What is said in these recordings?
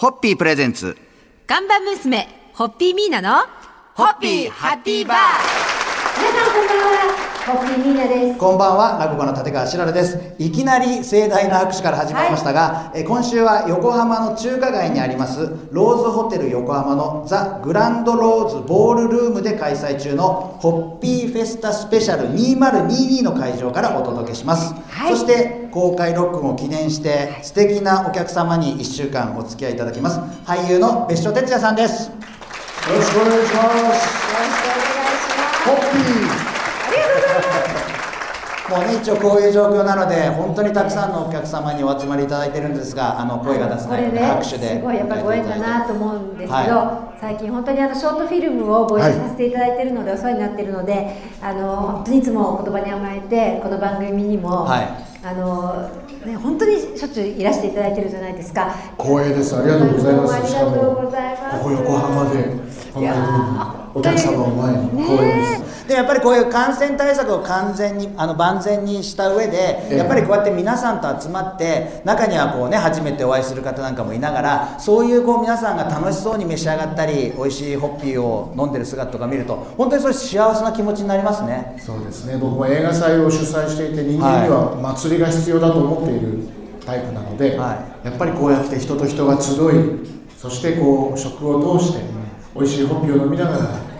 ホッピープレゼンツ。看板娘、ホッピーミーナの、ホッピーハッピーバー。皆さんこんばんは、こんばんは、落語家の立川しららです。いきなり盛大な拍手から始まりましたが、え今週は横浜の中華街にあります、ローズホテル横浜のザ・グランドローズボールルームで開催中のホッピーフェスタスペシャル2022の会場からお届けします。はいそして、公開ロックを記念して、素敵なお客様に1週間お付き合いいただきます。俳優の別所哲也さんです。よろしくお願いします。よろしくお願いします。ホッピーもうね一応こういう状況なので本当にたくさんのお客様にお集まりいただいてるんですがあの声が出せないのでこれね、拍手ですごいやっぱりご縁だなと思うんですけど、は最近本当にあのショートフィルムをご一緒させていただいているので、お世話になっているので、あの本当にいつも言葉に甘えてこの番組にも、はいあのね本当にしょっちゅういらしていただいてるじゃないですか。光栄です。ありがとうございます。ありしかがとうもございます。ここ横浜でこんなにお客様を前に光栄です。でやっぱりこういう感染対策を完全にあの万全にした上でええやっぱりこうやって皆さんと集まって中にはこうね初めてお会いする方なんかもいながらそういうこう皆さんが楽しそうに召し上がったり美味しいホッピーを飲んでる姿とか見ると本当にそれ幸せな気持ちになりますねそうですね。僕も映画祭を主催していて人間には祭りが必要だと思っているタイプなので、はやっぱりこうやって人と人が集い、そしてこう食を通して美味しいホッピーを飲みながら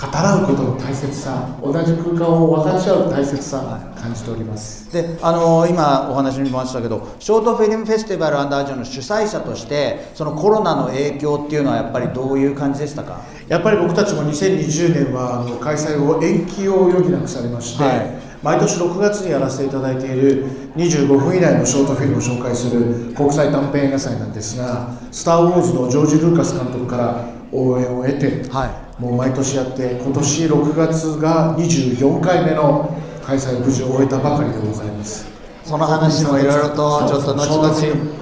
語らうことの大切さ、同じ空間を分かち合う大切さ感じております。であの今お話にもありましたけどショートフィルムフェスティバルアンダージョンの主催者としてそのコロナの影響っていうのはやっぱりどういう感じでしたか？やっぱり僕たちも2020年はあの開催を延期を余儀なくされまして、はい毎年6月にやらせていただいている25分以内のショートフィルムを紹介する国際短編映画祭なんですが「スター・ウォーズ」のジョージ・ルーカス監督から応援を得て、はい。もう毎年やって今年6月が24回目の開催を無事終えたばかりでございます。その話もいろいろとちょっと後々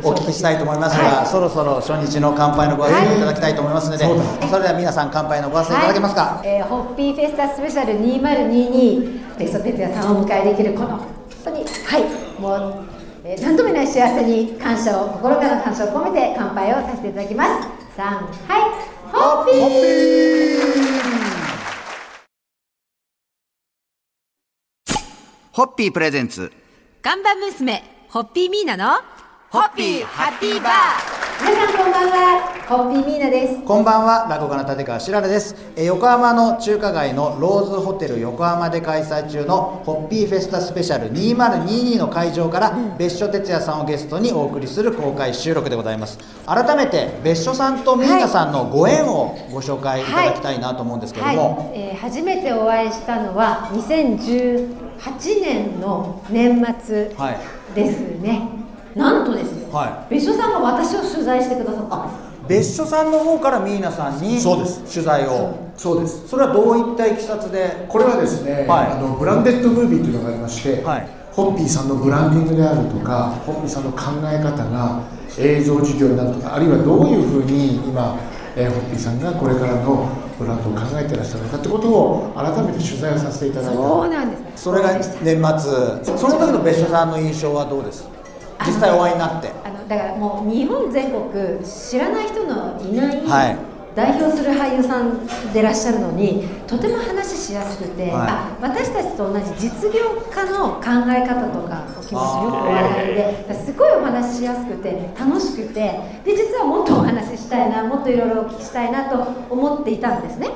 お聞きしたいと思いますが、そろそろ初日の乾杯のご挨拶いただきたいと思いますので、そうそれでは皆さん乾杯のご挨拶いただけますか、はい。えーホッピーフェスタスペシャル2022ベスト哲也さんをお迎えできるこの本当にはい。もう、えー何度もない幸せに感謝を心からの感謝を込めて乾杯をさせていただきます。3はいホッピーホッピープレゼンツ。看板娘、ホッピーミーナの、ホッピーハッピーバー皆さんこんばんは。ホッピーミーナです。こんばんは。落語家の立川しららです。えー横浜の中華街のローズホテル横浜で開催中のホッピーフェスタスペシャル2022の会場から別所哲也さんをゲストにお送りする公開収録でございます。改めて別所さんとミーナさんのご縁をご紹介いただきたいなと思うんですけども、はい。えー初めてお会いしたのは2018年の年末はい。ですね、なんとですよ、は別所さんが私を取材してくださった別所さんの方からミーナさんにそうです。取材を。そうです。それはどういったいきさつで？これはですね、はい。あのブランデッドムービーというのがありまして、はい。ホッピーさんのブランディングであるとかホッピーさんの考え方が映像事業になるとかあるいはどういうふうに今、えーホッピーさんがこれからのブランドを考えていらっしゃるのかってことを改めて取材をさせていただいた。そうなんです。それが年末。その時の別所さんの印象はどうです？実際お会いになって。あのだからもう日本全国知らない人のいない、はい。代表する俳優さんでいらっしゃるのにとても話しやすくて、はい。あ私たちと同じ実業家の考え方とかお気持ちよくお分かりですごいお話ししやすくて楽しくてで実はもっとお話ししたいなもっといろいろお聞きしたいなと思っていたんですね。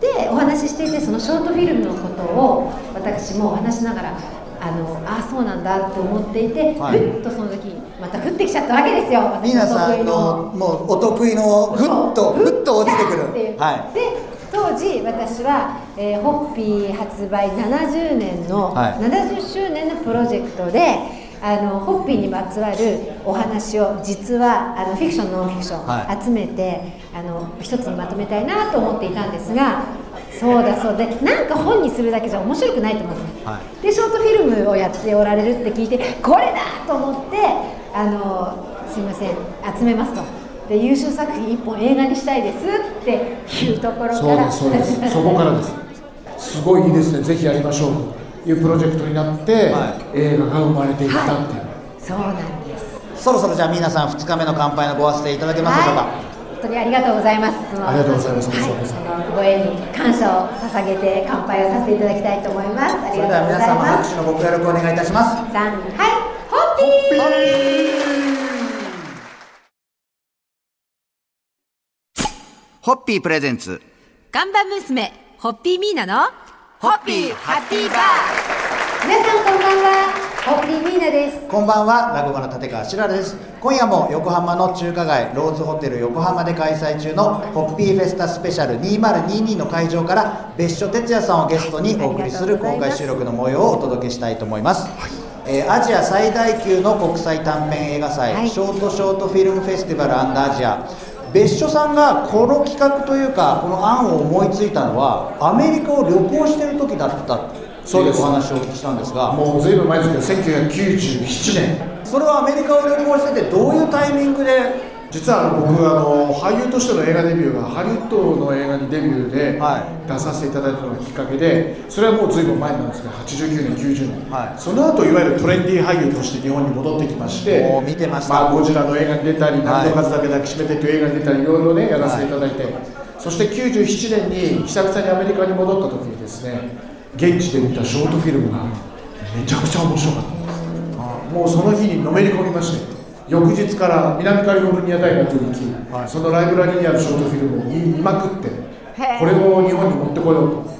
でお話ししていてそのショートフィルムのことを私もお話しながらあのあそうなんだって思っていて、はい。ふっとその時また降ってきちゃったわけですよ。ミーナさん私のもうお得意のふっとふっと落ちてくる。っていうはで当時私は、えーホッピー発売70年の、はい。70周年のプロジェクトであのホッピーにまつわるお話を実はあのフィクションノンフィクション、はい。集めてあの一つにまとめたいなと思っていたんですがそうだそうでなんか本にするだけじゃ面白くないと思うんです、はでショートフィルムをやっておられるって聞いてこれだと思ってあのすいません集めますと。で優秀作品1本映画にしたいですっていうところから。そうですそうです。そこからです。すごいいいですね。ぜひやりましょうというプロジェクトになって、は映画が生まれていったっていう、そうなんです。そろそろじゃあ皆さん2日目の乾杯のご発声いただけますでしょうか、はい、本当にありがとうございます。ありがとうございますはい、ご縁に感謝を捧げて乾杯をさせていただきたいと思います。あそりれでは皆がとうございます。様拍手のご協力お願いいたしますさん、はい、ホッピー。ホッピープレゼンツ看板娘、ホッピーミーナのホッピーハッピーバー皆さんこんばんは、ホッピーミーナです。こんばんは落語家の立川しららです。今夜も横浜の中華街ローズホテル横浜で開催中のホッピーフェスタスペシャル2022の会場から別所哲也さんをゲストにお送りする公開収録の模様をお届けしたいと思います、えーアジア最大級の国際短編映画祭、はい。ショートショートフィルムフェスティバルアジア。別所さんがこの企画というかこの案を思いついたのはアメリカを旅行してる時だったそうです。お話をお聞きしたんですがもうずいぶん前ですけど1997年それはアメリカを旅行しててどういうタイミングで？実は僕あの俳優としての映画デビューがハリウッドの映画にデビューではい。出させていただいたのがきっかけでそれはもうずいぶん前なんですけど89年90年、はい。その後いわゆるトレンディー俳優として日本に戻ってきまして見てました。まあ、ゴジラの映画に出たり「はい。何の数だけ抱きしめて」という映画に出たりいろいろねやらせていただいて、そして97年に久々にアメリカに戻った時にですね現地で見たショートフィルムがめちゃくちゃ面白かったんです。もうその日にのめり込みまして翌日から南カリフォルニア大学に行き、はいそのライブラリにあるショートフィルムを見見まくってこれを日本に持ってこようと、はい、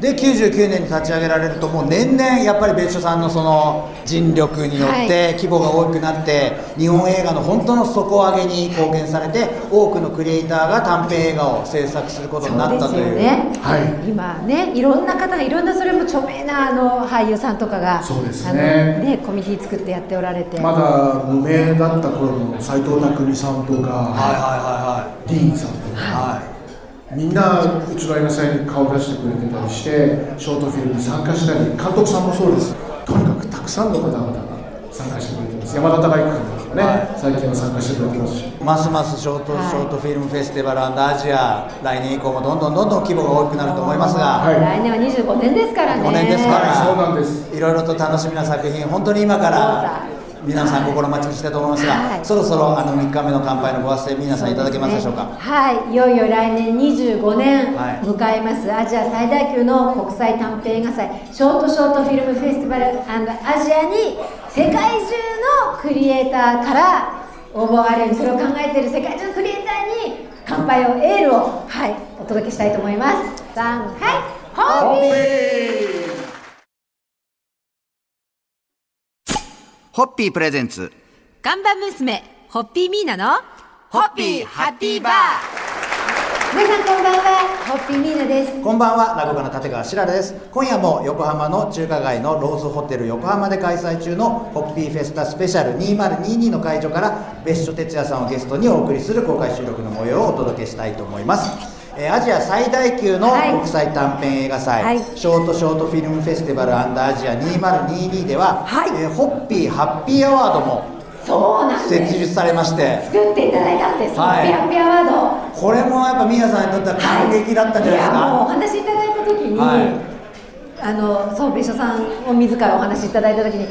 で99年に立ち上げられるともう年々やっぱり別所さんのその尽力によっはい。て規模が大きくなって日本映画の本当の底上げに貢献されて多くのクリエイターが短編映画を制作することになったという。よね。はい。今ね、いろんな方がいろんなそれも著名なあの俳優さんとかが、そうですね。ねコミュニティ作ってやっておられて、まだ無名だった頃の斎藤工さんとか、はディーンさんとか、いはい。はいみんなうちの映画祭に顔出してくれてたりしてショートフィルムに参加したり監督さんもそうです。とにかくたくさんの方々が参加してくれてます。山田孝之君とかね、はい。最近は参加してくれてますし。ますますショート、はい。ショートフィルムフェスティバルアジア来年以降もどんどんどんどん規模が大きくなると思いますが、はい。来年は25年ですからね。5年ですから。はいそうなんです。いろいろと楽しみな作品本当に今から皆さん心待ちにしてると思いますが、はい。そろそろあの3日目の乾杯のご発声皆さんいただけますでしょうか？はい、いよいよ来年25年はい。迎えます、アジア最大級の国際短編映画祭ショートショートフィルムフェスティバルアジアに世界中のクリエイターから応募があるようにそれを考えている世界中のクリエイターに乾杯をエールを、はい、お届けしたいと思います。3はい。ホーホッピープレゼンツ。看板娘、ホッピーミーナのホッピーハッピーバー。皆さんこんばんはホッピーミーナです。こんばんは落語家の立川しららです。今夜も横浜の中華街のローズホテル横浜で開催中のホッピーフェスタスペシャル2022の会場から別所哲也さんをゲストにお送りする公開収録の模様をお届けしたいと思いますえーアジア最大級のはい。国際短編映画祭、はい。ショートショートフィルムフェスティバルアジア2022では、はい。えーホッピーハッピーアワードもそうなん設立されまして。作っていただいたんです、はい。ホッピーハッピーアワード。これもやっぱ皆さんにとっては感激だったんじゃないですい。やもうおか、話いただいた時に、はい。あのそう別所さんお自らお話いただいた時に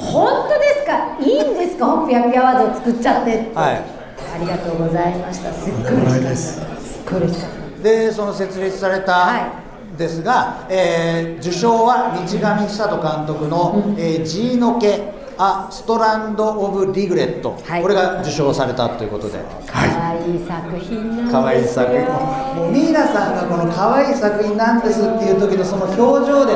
本当ですか？いいんですか？ホッピーハッピーアワードを作っちゃってって、はい。ありがとうございました。すっごいた。すっごい嬉しかったでその設立されたはですが、えー受賞は道上久人監督の「えー、ジーノケ・ア・ストランド・オブ・リグレット」はい。これが受賞されたということで。可愛い作品なんですよ。可愛い作品。もうミーナさんがこの可愛い作品なんですっていう時のその表情で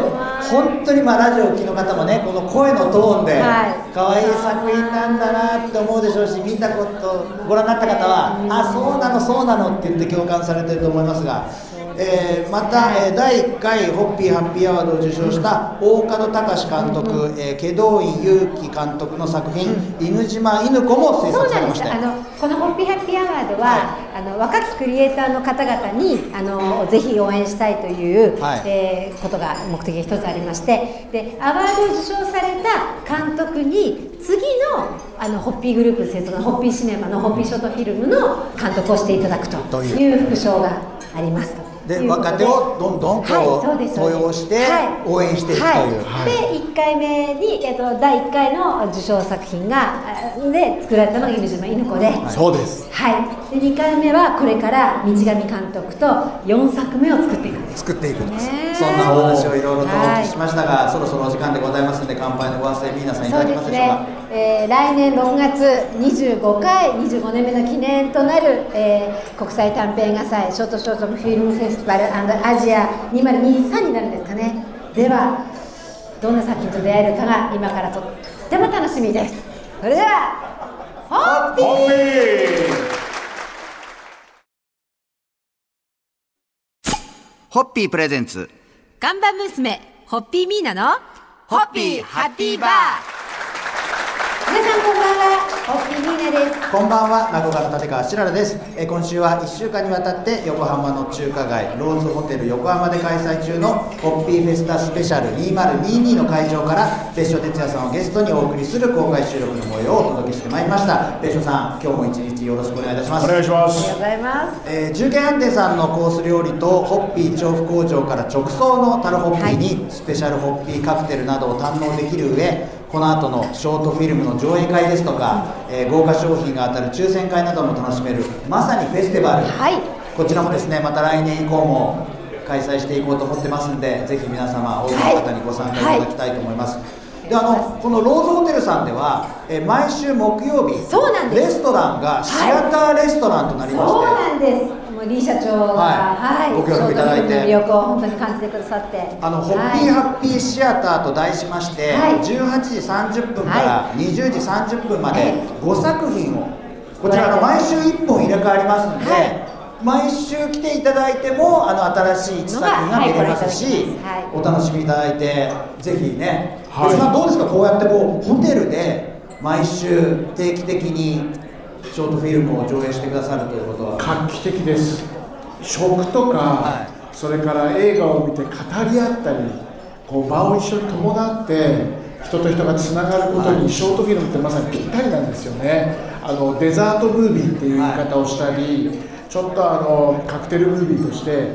本当にまあラジオをお聞きの方もねこの声のトーンではい。可愛い作品なんだなって思うでしょうし見たことご覧になった方はあそうなのそうなのって言って共感されてると思いますが。えーまた、えー第1回ホッピーハッピーアワードを受賞した大門隆監督、えー、祁答院祐希監督の作品「犬島犬子」も制作されましてなんです。あのこのホッピーハッピーアワードは、あの若きクリエイターの方々にあのぜひ応援したいという、はい。えーことが目的が一つありまして。でアワードを受賞された監督に次のあのホッピーグループ制作のホッピーシネマのホッピーショートフィルムの監督をしていただくとという。副賞があります。と。で若手をどんどんこうはいそう用してはい。応援していくという。はい。で1回目に、えっと、第1回の受賞作品があで作られたのが犬島犬子で、そうです。はい、で2回目はこれから道上監督と4作目を作っていくんです。作っていくんです、そんなお話をいろいろとおはい聞きしましたが、そろそろお時間でございますので乾杯のご発声皆さんいただけますでしょうか？えー来年6月25回25年目の記念となる、えー国際短編画祭ショートショートフィルムフェスティバルアジア2023になるんですかね。ではどんな作品と出会えるかが今からとっても楽しみです。それではホッピー!ホッピープレゼンツ。看板娘、ホッピーミーナのホッピーハッピーバー皆さんこんばんはホッピーミーナですこんばんは、名古屋の立川しららです。えー今週は1週間にわたって横浜の中華街ローズホテル横浜で開催中のホッピーフェスタスペシャル2022の会場から別所哲也さんをゲストにお送りする公開収録の模様をお届けしてまいりました。別所さん、今日も一日よろしくお願いいたします。お願いしますありがとうございますえー、中堅安定さんのコース料理とホッピー調布工場から直送のタルホッピーにスペシャルホッピーカクテルなどを堪能できる上この後のショートフィルムの上映会ですとか、えー豪華商品が当たる抽選会なども楽しめるまさにフェスティバル、はい。こちらもですねまた来年以降も開催していこうと思ってますんでぜひ皆様多くの方にご参加いただきたいと思います、であのこのローズホテルさんでは、えー毎週木曜日そうなんです。レストランがシアターレストランとなりまして、そうなんです。もうリー社長が、はい。ご協力いただいて。魅力を本当に感じてくださって、あのホッピーハッピーシアターと題しまして、はい。18時30分から20時30分まではい。5作品をこちらあの毎週1本入れ替わりますので、はい。毎週来ていただいてもあの新しい1作品が見れますし、はい。お楽しみいただいてぜひね、はい。どうですか？こうやってこうホテルで毎週定期的にショートフィルムを上映してくださるということは。画期的です。食とか、はそれから映画を見て語り合ったりこう場を一緒に伴って人と人がつながることに、ショートフィルムってまさにぴったりなんですよね。あのデザートムービーっていう言い方をしたり、ちょっとあのカクテルムービーとして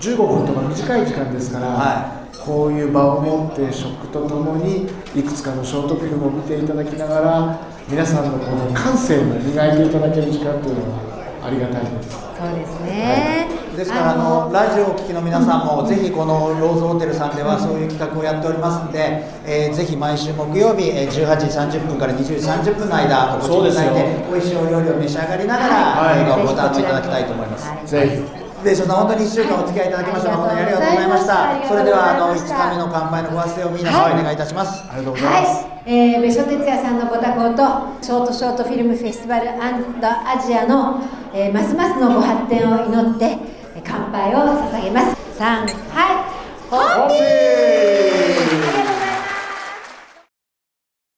15分とか短い時間ですから、はこういう場を持って食とともにいくつかのショートフィルムを見ていただきながら皆さんのこの感性を磨いていただける時間というのはありがたいです。そうですね。ですからあのラジオをお聞きの皆さんもぜひこのローズホテルさんではそういう企画をやっておりますので、えーぜひ毎週木曜日えー18時30分から20時30分の間お越しいただいて美味しいお料理を召し上がりながら、はい映画をご堪能いただきたいと思います。はいぜひでしょさん本当に1週間お付き合いいただきましてはい本当にありがとうございました。そうれではあの1ございました日目の乾杯のご発声を皆さんお願いいたします。ありがとうございます。えー、別所哲也さんのご多幸とショートショートフィルムフェスティバルアジアの、えーますますのご発展を祈って乾杯を捧げます。3はい